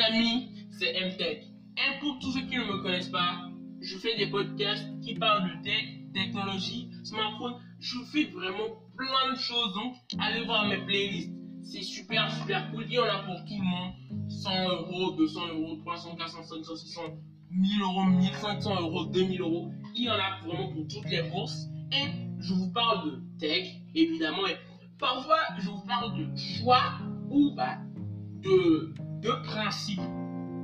amis, c'est MTech. Et pour tous ceux qui ne me connaissent pas, je fais des podcasts qui parlent de tech, technologie, smartphone. Je fais vraiment plein de choses. Donc, allez voir mes playlists. C'est super, super cool. Il y en a pour tout le monde. 100 euros, 200 euros, 300, 400, 500, 600, 1000 euros, 1500 euros, 2000 euros. Il y en a vraiment pour toutes les bourses. Et je vous parle de tech, évidemment. Et parfois, je vous parle de choix ou bah, de, de principes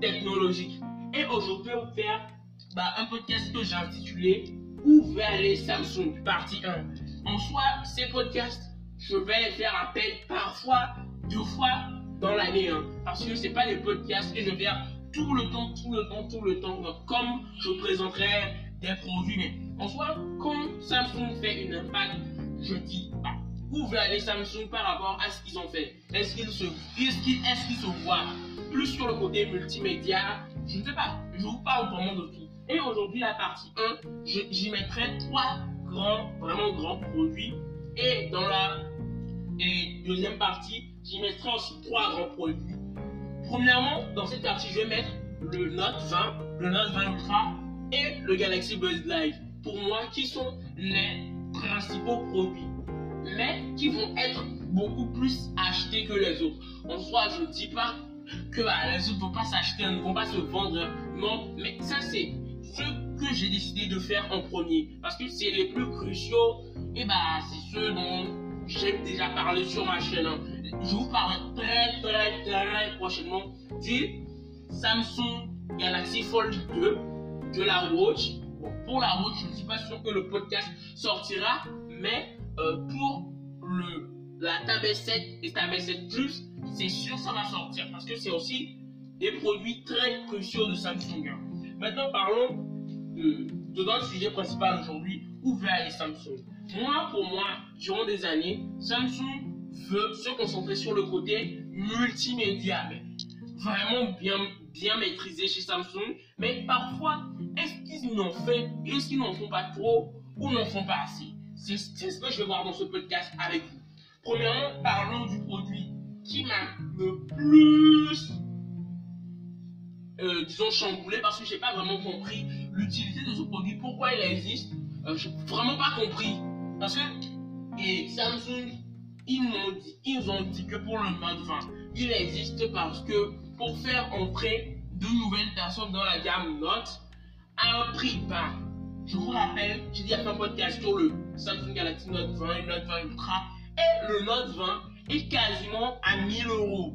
technologiques. Et aujourd'hui, on faire bah, un podcast que j'ai intitulé Où va aller Samsung? Partie 1. En soi, ces podcasts, je vais les faire appel parfois deux fois dans l'année. Hein, parce que ce pas des podcasts que je vais faire tout le temps, tout le temps, tout le temps. comme je présenterai des produits. Mais en soi, quand Samsung fait une impact, je dis bah, où va aller Samsung par rapport à ce qu'ils ont fait Est-ce qu'ils se, est est se voient plus sur le côté multimédia? Je ne sais pas. Je vous parle vraiment de tout. Et aujourd'hui, la partie 1, j'y mettrai trois grands, vraiment grands produits. Et dans la deuxième partie, j'y mettrai aussi trois grands produits. Premièrement, dans cette partie, je vais mettre le Note 20, le Note 20 Ultra et le Galaxy Buzz Live. Pour moi, qui sont les principaux produits mais qui vont être beaucoup plus achetés que les autres. En soi, je ne dis pas que bah, les autres ne vont pas s'acheter, ne vont pas se vendre. Non, mais ça, c'est ce que j'ai décidé de faire en premier. Parce que c'est les plus cruciaux. Et bah, c'est ceux dont j'ai déjà parlé sur ma chaîne. Hein. Je vous parlerai très, très, très prochainement du Samsung Galaxy Fold 2, de la Watch. pour la Watch, je ne suis pas sûr que le podcast sortira, mais euh, pour le, la tablette 7 et tablette 7 Plus, c'est sûr ça va sortir parce que c'est aussi des produits très cruciaux de Samsung. Hein. Maintenant, parlons de, de notre sujet principal aujourd'hui, où va aller Samsung Moi, pour moi, durant des années, Samsung veut se concentrer sur le côté multimédia, vraiment bien, bien maîtrisé chez Samsung. Mais parfois, est-ce qu'ils n'en font pas trop ou n'en font pas assez? C'est ce que je vais voir dans ce podcast avec vous. Premièrement, parlons du produit qui m'a le plus, euh, disons, chamboulé parce que je n'ai pas vraiment compris l'utilité de ce produit, pourquoi il existe. Euh, je n'ai vraiment pas compris. Parce que et Samsung, ils, ont dit, que pour le Note 20, il existe parce que pour faire entrer de nouvelles personnes dans la gamme Note à un prix bas. Je vous rappelle, j'ai déjà fait un podcast sur le Samsung Galaxy Note 20 et Note 20 Ultra. Et le Note 20 est quasiment à 1000 euros.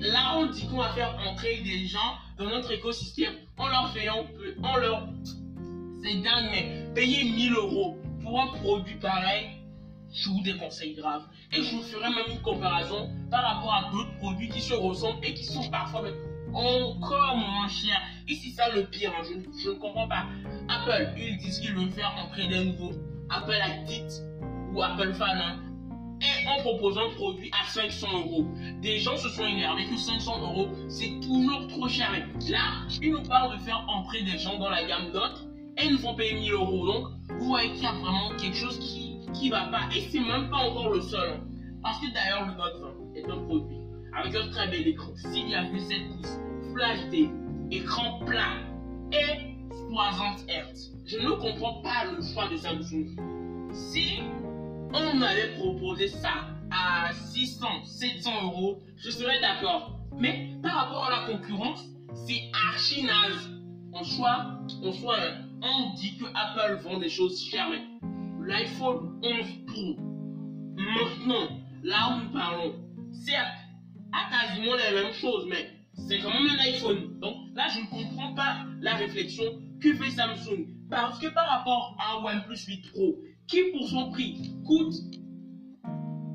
Là, on dit qu'on va faire entrer des gens dans notre écosystème en leur faisant, en leur. C'est dingue, mais payer 1000 euros pour un produit pareil, je vous déconseille grave. Et je vous ferai même une comparaison par rapport à d'autres produits qui se ressemblent et qui sont parfois encore moins cher. Et c'est ça le pire, hein. je, ne comprends pas. Apple, ils disent qu'ils veulent faire entrer des nouveaux. Apple a dit, ou Apple Fan, hein, et en proposant un produit à 500 euros. Des gens se sont énervés que 500 euros, c'est toujours trop cher. là, ils nous parlent de faire entrer des gens dans la gamme Note et ils nous font payer 1000 euros. Donc, vous voyez qu'il y a vraiment quelque chose qui qui va pas. Et c'est même pas encore le seul. Hein. Parce que d'ailleurs, le Note 20 est un produit avec un très bel écran 6,7 pouces, Flash D, écran plat et 60 Hz. Je ne comprends pas le choix de Samsung. Si on avait proposé ça à 600, 700 euros, je serais d'accord. Mais par rapport à la concurrence, c'est archi naze. En soi, en soi, on dit que Apple vend des choses chères, l'iPhone 11 Pro, maintenant, là où nous parlons, certes, a quasiment les mêmes choses, mais c'est quand même un iPhone. Donc là, je ne comprends pas la réflexion que fait Samsung. Parce que par rapport à OnePlus 8 Pro, qui pour son prix coûte,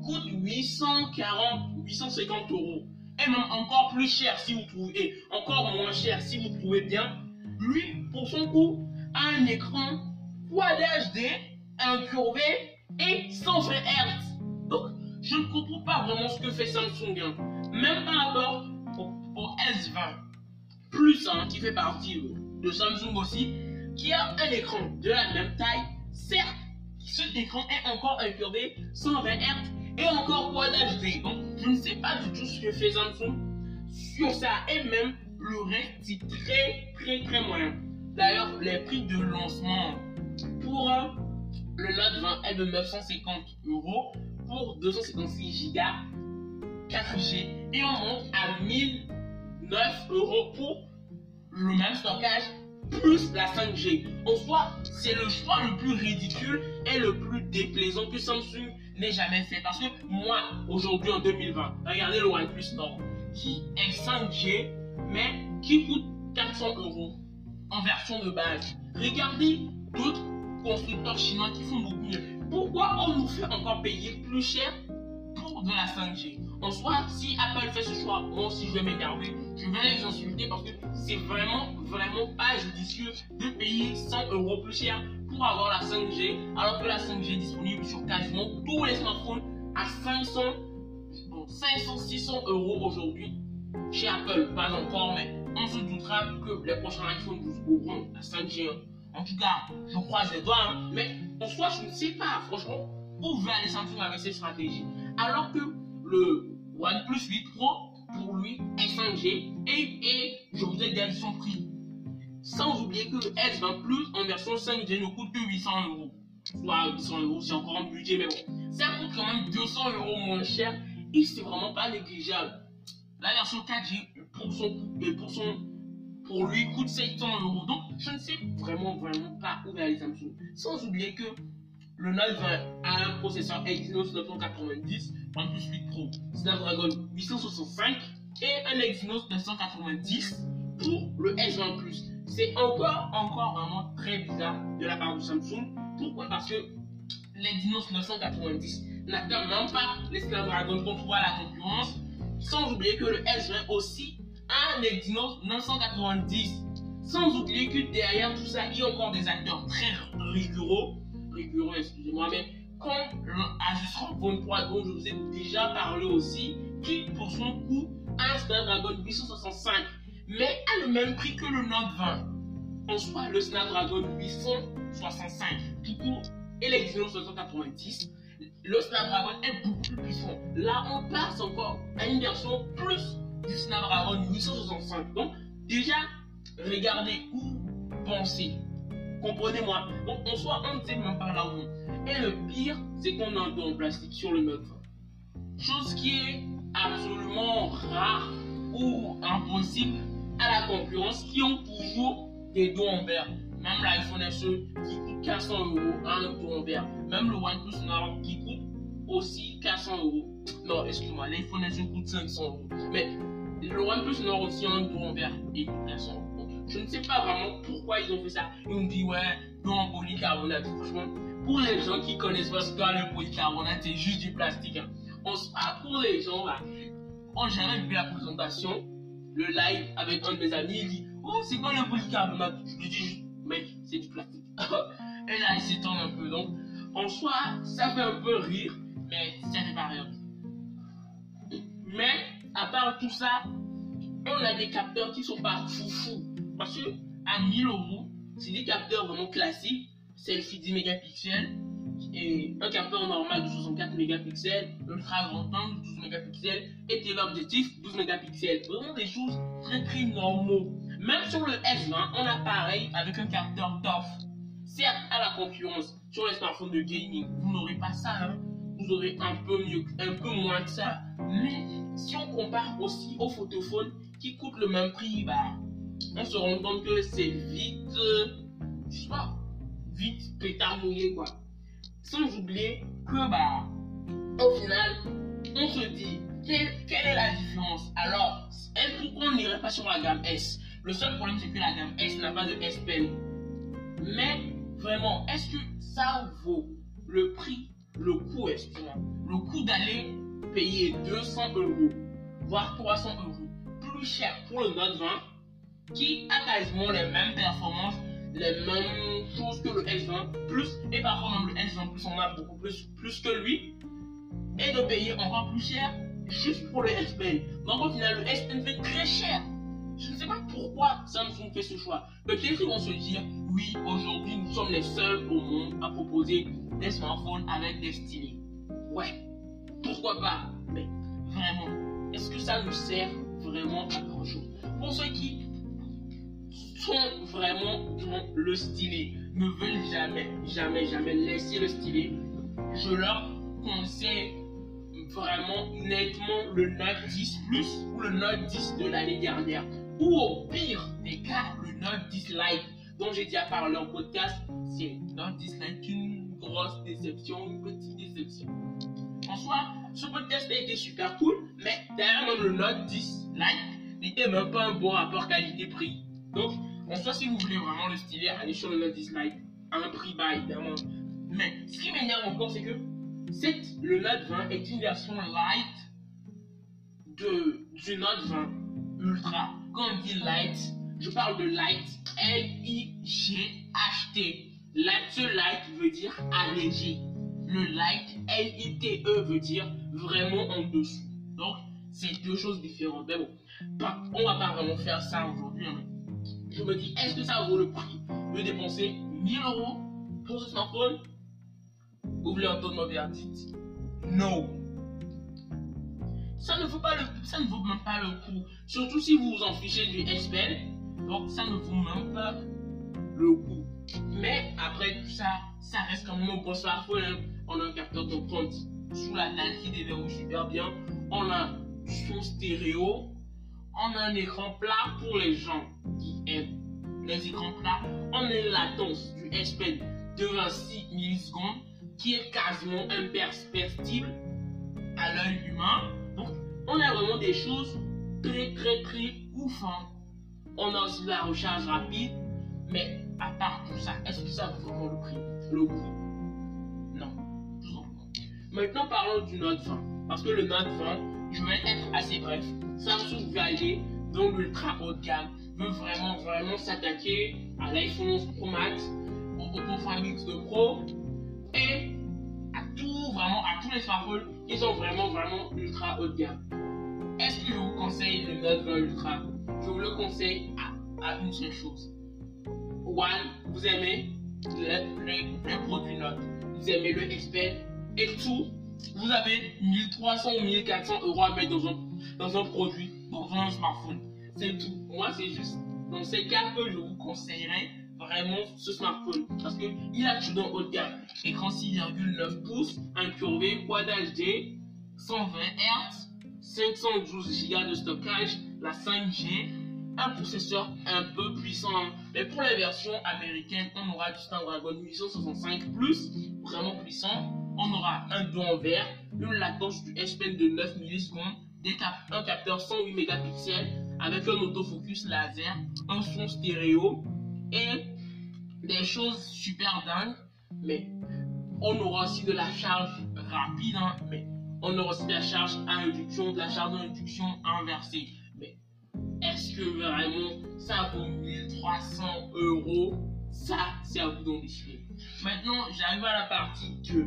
coûte 840, 850 euros, et même encore plus cher si vous trouvez, encore moins cher si vous trouvez bien, lui, pour son coût, a un écran Quad HD, incurvé et 120 Hz. Donc, je ne comprends pas vraiment ce que fait Samsung. Hein même par rapport au, S20 Plus, hein, qui fait partie de Samsung aussi, qui a un écran de la même taille, certes, cet écran est encore incurvé 120 Hz et encore quoi d'acheter. Donc, je ne sais pas du tout ce que fait Samsung sur ça. Et même, le reste, c'est très, très, très moyen. D'ailleurs, les prix de lancement pour le Note 20 est de 950 euros pour 256 Go 4G et on monte à 1009 euros pour le même stockage plus la 5G. En soi, c'est le choix le plus ridicule et le plus déplaisant que Samsung n'ait jamais fait. Parce que moi, aujourd'hui en 2020, regardez le OnePlus Nord qui est 5G mais qui coûte 400 euros en version de base. Regardez d'autres constructeurs chinois qui font beaucoup mieux. Pourquoi on nous fait encore payer plus cher pour de la 5G En soi, si Apple fait ce choix, moi aussi je vais m'énerver, je vais les insulter parce que c'est vraiment, vraiment pas judicieux de payer 100 euros plus cher pour avoir la 5G, alors que la 5G est disponible sur quasiment tous les smartphones à 500, bon, 500, 600 euros aujourd'hui chez Apple. Pas encore, mais on se doutera que les prochains iPhone 12 auront la 5G. En tout cas, je croise les doigts, hein. mais en soi, je ne sais pas, franchement, où va aller Samsung avec cette stratégie? Alors que le OnePlus 8 Pro, pour lui, est 5G et, et je vous ai son prix. Sans oublier que le S20 Plus en version 5G ne coûte que 800 euros. Soit 800 euros, c'est encore un budget, mais bon, ça coûte quand même 200 euros moins cher et c'est vraiment pas négligeable. La version 4G, pour son, pour son pour lui coûte 700 euros. Donc, je ne sais vraiment, vraiment pas où va aller Samsung. Sans oublier que le Note 20 a un processeur Exynos 990, OnePlus 8 Pro, Snapdragon 865 et un Exynos 990 pour le S20 Plus. C'est encore, encore vraiment très bizarre de la part de Samsung. Pourquoi? Parce que l'Exynos 990 n'atteint même pas les Snapdragon qu'on trouve à la concurrence. Sans oublier que le S20 aussi un Exynos 990. Sans oublier que derrière tout ça, il y a encore des acteurs très rigoureux, rigoureux, excusez-moi, mais comme l'Asus ROG 3 dont je vous ai déjà parlé aussi, qui pour son coût un Snapdragon 865, mais à le même prix que le Note 20. En soit le Snapdragon 865 tout court et l'Exynos 990, le Snapdragon est beaucoup plus puissant. Là, on passe encore à une version plus du Snapdragon 865. Donc, déjà, regardez où penser. Comprenez-moi. Donc, en soi, on ne sait même là où. Et le pire, c'est qu'on a un dos en plastique sur le 20. Chose qui est absolument rare ou impossible à la concurrence qui ont toujours des dos en verre. Même l'iPhone SE qui coûte 400 euros a un dos en verre. Même le OnePlus Nord qui coûte aussi 400 euros. Non, excuse-moi, l'iPhone SE coûte 500 euros. Mais le OnePlus Nord aussi un dos en verre et coûte 400 euros. Je ne sais pas vraiment pourquoi ils ont fait ça. Ils me disent, ouais, en polycarbonate. Franchement, pour les gens qui connaissent pas ce qu'est le polycarbonate, c'est juste du plastique. Hein. On, ah, pour les gens, là, on jamais vu la présentation, le live avec un de mes amis, il dit, oh, c'est quoi le polycarbonate? Je lui dis mec, c'est du plastique. et là, il s'étend un peu. Donc, en soi, ça fait un peu rire, mais ça fait pas rire. Mais, à part tout ça, on a des capteurs qui sont pas foufou. Parce que, à 1000 euros, c'est des capteurs vraiment classiques, selfie 10 mégapixels, et un capteur normal de 64 mégapixels, ultra grand angle 12 mégapixels, et téléobjectif 12 mégapixels. Vraiment des choses très très normaux. Même sur le S20, on a pareil avec un capteur DOF. Certes, à la concurrence, sur les smartphones de gaming, vous n'aurez pas ça, hein. vous aurez un peu mieux, un peu moins que ça. Mais si on compare aussi aux photophones qui coûtent le même prix, bah, on se rend compte que c'est vite, je sais pas, vite pétard mouillé quoi. Sans oublier que bah, au final, on se dit quelle, quelle est la différence? Alors, pourquoi on n'irait pas sur la gamme S? Le seul problème c'est que la gamme S n'a pas de S Pen. Mais vraiment, est-ce que ça vaut le prix, le coût, excusez-moi, le coût d'aller payer 200 euros, voire 300 euros, plus cher pour le Note 20, qui a quasiment les mêmes performances, les mêmes choses que le S20 Plus, et parfois même le S20 Plus en a beaucoup plus, plus que lui, et de payer encore plus cher juste pour le S Pen. Donc au final, le S Pen fait très cher. Je ne sais pas pourquoi Samsung fait ce choix. Peut-être qu'ils vont se dire, oui, aujourd'hui nous sommes les seuls au monde à proposer des smartphones avec des stylés. Ouais, pourquoi pas? Mais vraiment, est-ce que ça nous sert vraiment à grand chose Pour ceux qui sont vraiment dans le stylet, ne veulent jamais, jamais, jamais laisser le stylet, je leur conseille vraiment nettement le Note 10 Plus ou le Note 10 de l'année dernière. Ou au pire des cas, le Note 10 Lite dont j'ai déjà parlé en podcast. C'est Note 10 Lite une grosse déception, une petite déception. En soi, ce podcast a été super cool, mais derrière le Note 10 Lite n'était même pas un bon rapport qualité-prix. Donc, en soi, si vous voulez vraiment le stylet, allez sur le 10 Lite à un prix bas évidemment. Mais ce qui m'énerve encore, c'est que cette, le Note 20 est une version light de, du Note 20 Ultra. Quand on dit light, je parle de light, L-I-G-H-T. Light, ce light veut dire allégé. Le light, L-I-T-E, veut dire vraiment en dessous. Donc, c'est deux choses différentes. Mais bon, on va pas vraiment faire ça aujourd'hui. Hein. Je me dis, est-ce que ça vaut le prix de dépenser 1000 euros pour ce smartphone? Vous voulez entendre mon verdict Non. Ça ne, vaut pas le, ça ne vaut même pas le coup. Surtout si vous vous en fichez du s Donc ça ne vaut même pas le coup. Mais après tout ça, ça reste quand même un bon smartphone. Hein. On a un capteur d'empreinte sous la dalle qui déverrouille super bien. On a son stéréo. On a un écran plat pour les gens qui aiment les écrans plats. On a une latence du S Pen de 26 millisecondes qui est quasiment imperceptible à l'œil humain. Donc, on a vraiment des choses très, très, très oufant. On a aussi la recharge rapide, mais à part tout ça, est-ce que ça vaut vraiment le prix, le coût Non, Maintenant, parlons du Note 20. Parce que le Note 20, je vais être assez bref. Samsung veut aller dans l'ultra haut de gamme, veut vraiment, vraiment s'attaquer à l'iPhone 11 Pro Max, au Oppo Find X 2 Pro, et à tout, vraiment, à tous les smartphones qui sont vraiment, vraiment ultra haut de gamme. Est-ce que je vous conseille le Note 20 Ultra? Je vous le conseille à, une seule chose. One, vous aimez les, produits Note, vous aimez le Expert et tout, vous avez 1300 ou 1400 euros à mettre dans un, dans un produit, dans un smartphone. C'est tout. Moi, c'est juste dans ces cas que je vous conseillerais vraiment ce smartphone parce qu'il a tout dans haut de gamme. Écran 6,9 pouces, incurvé, Quad HD, 120 Hz, 512 Go de stockage, la 5G, un processeur un peu puissant. Mais pour la version américaine, on aura du Snapdragon 865 Plus, vraiment puissant. On aura un dos en verre, une latence du S Pen de 9 millisecondes, un capteur 108 mégapixels avec un autofocus laser, un son stéréo, et des choses super dingues, mais on aura aussi de la charge rapide, hein, mais on aura aussi de la charge à induction, de la charge d'induction inversée. Mais est-ce que vraiment ça vaut 1300 euros? Ça, c'est à vous d'en décider. Maintenant, j'arrive à la partie 2.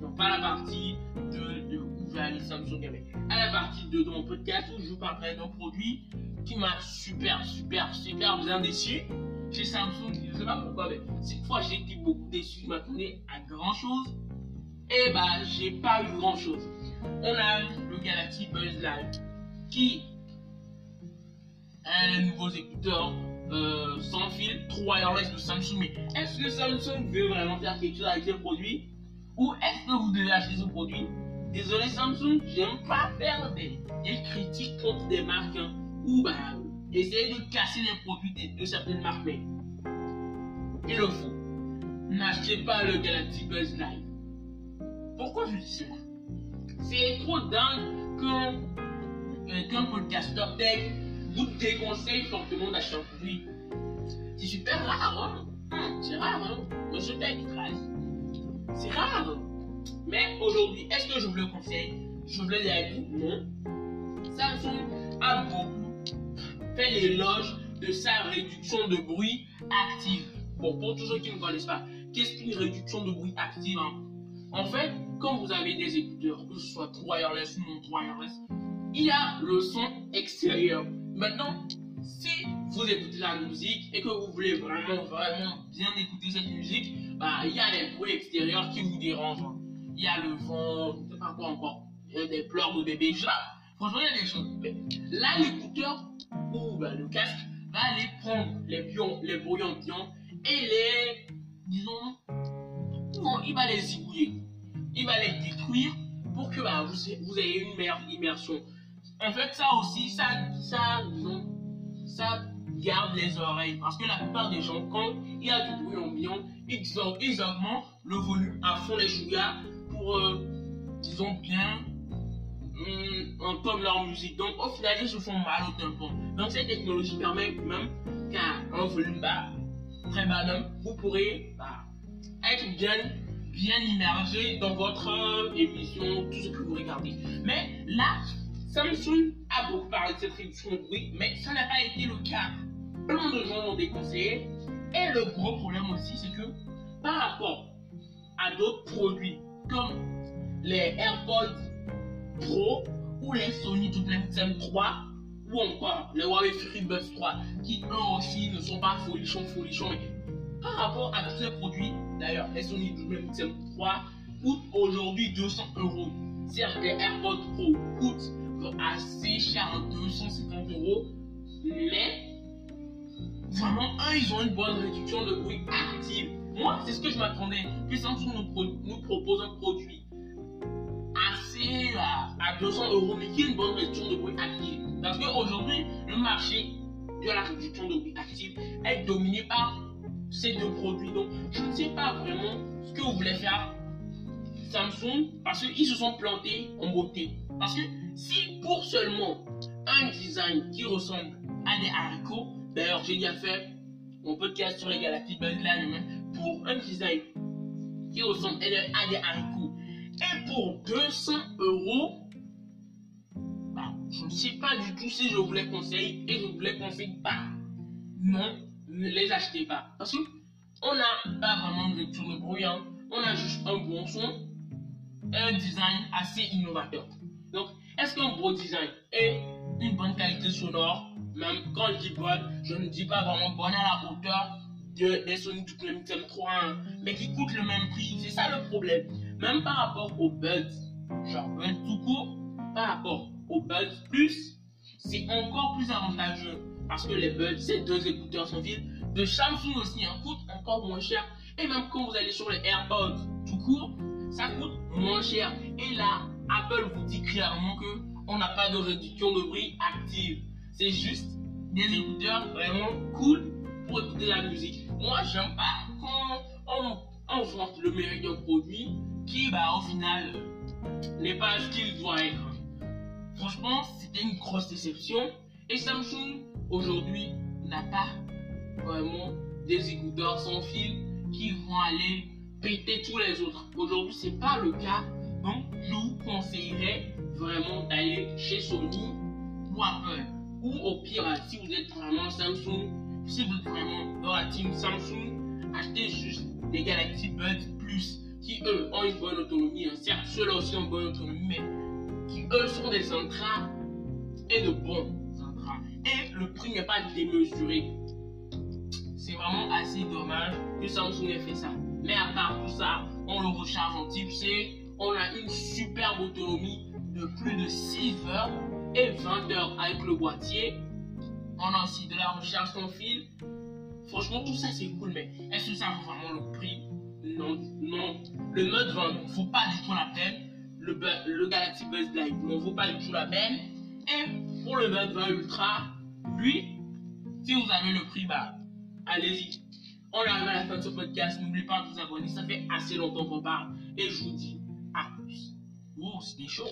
Non, pas la partie de, de où aller Samsung À la partie 2 de mon podcast où je vous parlerai d'un produit qui m'a super, super, super bien déçu chez Samsung, je ne sais pas pourquoi, mais cette fois j'ai été beaucoup déçu, je m'attendais à grand chose. Et bah, j'ai pas eu grand chose. On a le Galaxy Buzz Live qui a les nouveaux écouteurs euh, sans fil, 3 wireless de Samsung. Mais est-ce que Samsung veut vraiment faire quelque chose avec ce produit? Ou est-ce que vous devez acheter ce produit? Désolé Samsung, j'aime pas faire des, critiques contre des marques hein, ou bah Essayez de casser les produits de, certaines marques, mais il le faut. N'achetez pas le Galaxy Buzz Live. Pourquoi je dis cela? C'est trop dingue qu'un qu podcasteur tech vous déconseille fortement d'acheter un produit. C'est super rare, hein? Hum, c'est rare, hein? Monsieur Tech, c'est rare. Mais aujourd'hui, est-ce que je vous le conseille? Je vous le dis à vous, non. Samsung a beaucoup fait l'éloge de sa réduction de bruit active. Bon, pour tous ceux qui ne connaissent pas, qu'est-ce qu'une réduction de bruit active hein? En fait, quand vous avez des écouteurs, que ce soit wireless ou non wireless, il y a le son extérieur. Maintenant, si vous écoutez la musique et que vous voulez vraiment, vraiment bien écouter cette musique, bah, il y a les bruits extérieurs qui vous dérangent. Il y a le vent, je sais pas quoi encore. euh, des pleurs de bébé. Genre, franchement, il y a des choses. Mais là, l'écouteur ou bah, le casque va aller prendre les, pions, les bruits ambiants et les, disons, non, il va les zigouiller. Il va les détruire pour que bah, vous, vous ayez une meilleure immersion. En fait, ça aussi, ça, ça, disons, ça les oreilles. Parce que la plupart des gens, quand il y a du bruit ambiant, ils, ils augmentent le volume à fond les chougas pour, euh, disons, bien hum, entendre leur musique. Donc, au final, ils se font mal au tympan. Donc, cette technologie permet même qu'à un volume bas, très bas vous pourrez bah, être bien, bien immergé dans votre euh, émission, tout ce que vous regardez. Mais là, Samsung a beaucoup parlé de cette réduction de bruit, mais ça n'a pas été le cas. Plein de gens l'ont déconseillé. Et le gros problème aussi, c'est que par rapport à d'autres produits comme les AirPods Pro ou les Sony m 3 ou encore les Huawei FreeBuds 3 qui eux aussi ne sont pas folichons folichons mais par rapport à tous ces produits d'ailleurs les Sony m 3 coûtent aujourd'hui 200 euros certes les AirPods Pro coûtent assez cher 250 euros mais vraiment eux ils ont une bonne réduction de bruit active moi, c'est ce que je m'attendais. Que Samsung nous, propose un produit assez à, 200 euros, mais qui a une bonne réduction de bruit active. Parce qu'aujourd'hui, le marché de la réduction de bruit active est dominé par ces deux produits. Donc, je ne sais pas vraiment ce que vous voulez faire Samsung parce qu'ils se sont plantés en beauté. Parce que si pour seulement un design qui ressemble à des haricots, d'ailleurs j'ai déjà fait mon podcast sur les là même pour un design qui ressemble à des haricots et pour 200 euros, bah, je ne sais pas du tout si je vous les conseille et je vous les conseille pas. Non, ne les achetez pas. Parce que on n'a pas vraiment de tourne bruyant, on a juste un bon son et un design assez innovateur. Donc, est-ce qu'un beau design et une bonne qualité sonore, même quand je dis bonne, je ne dis pas vraiment bonne à la hauteur des Sony m 3 mais qui coûtent le même prix. C'est ça le problème. Même par rapport aux Buds, genre Buds tout court, par rapport aux Buds Plus, c'est encore plus avantageux. Parce que les Buds, ces deux écouteurs sans fil, de Samsung aussi, hein, coûtent encore moins cher. Et même quand vous allez sur les AirPods tout court, ça coûte moins cher. Et là, Apple vous dit clairement que on n'a pas de réduction de bruit active. C'est juste des écouteurs vraiment cool pour écouter la musique. Moi, j'aime pas quand on, on le mérite d'un produit qui, bah, au final, euh, n'est pas ce qu'il doit être. Franchement, c'était une grosse déception. Et Samsung, aujourd'hui, n'a pas vraiment des écouteurs sans fil qui vont aller péter tous les autres. Aujourd'hui, c'est pas le cas. Donc, je vous conseillerais vraiment d'aller chez Sony ou Apple. Ou au pire, si vous êtes vraiment Samsung, si vous êtes vraiment dans la team Samsung, achetez juste des Galaxy Buds Plus qui eux ont une bonne autonomie. Hein. Certes, ceux-là aussi ont une bonne autonomie, mais qui eux sont des intras et de bons intras. Et le prix n'est pas démesuré. C'est vraiment assez dommage que Samsung ait fait ça. Mais à part tout ça, on le recharge en type C. On a une superbe autonomie de plus de 6 heures et 20 heures avec le boîtier on a aussi de la recherche sans fil. Franchement, tout ça c'est cool, mais est-ce que ça vaut vraiment le prix? Non, non. Le mode 20 ne vaut pas du tout la peine. Le, le Galaxy Buzz Live ne vaut pas du tout la peine. Et pour le mode 20 Ultra, lui, si vous avez le prix, bah, allez-y. On arrive à la fin de ce podcast. N'oubliez pas de vous abonner. Ça fait assez longtemps qu'on parle. Et je vous dis à plus. Oh, c'était chaud.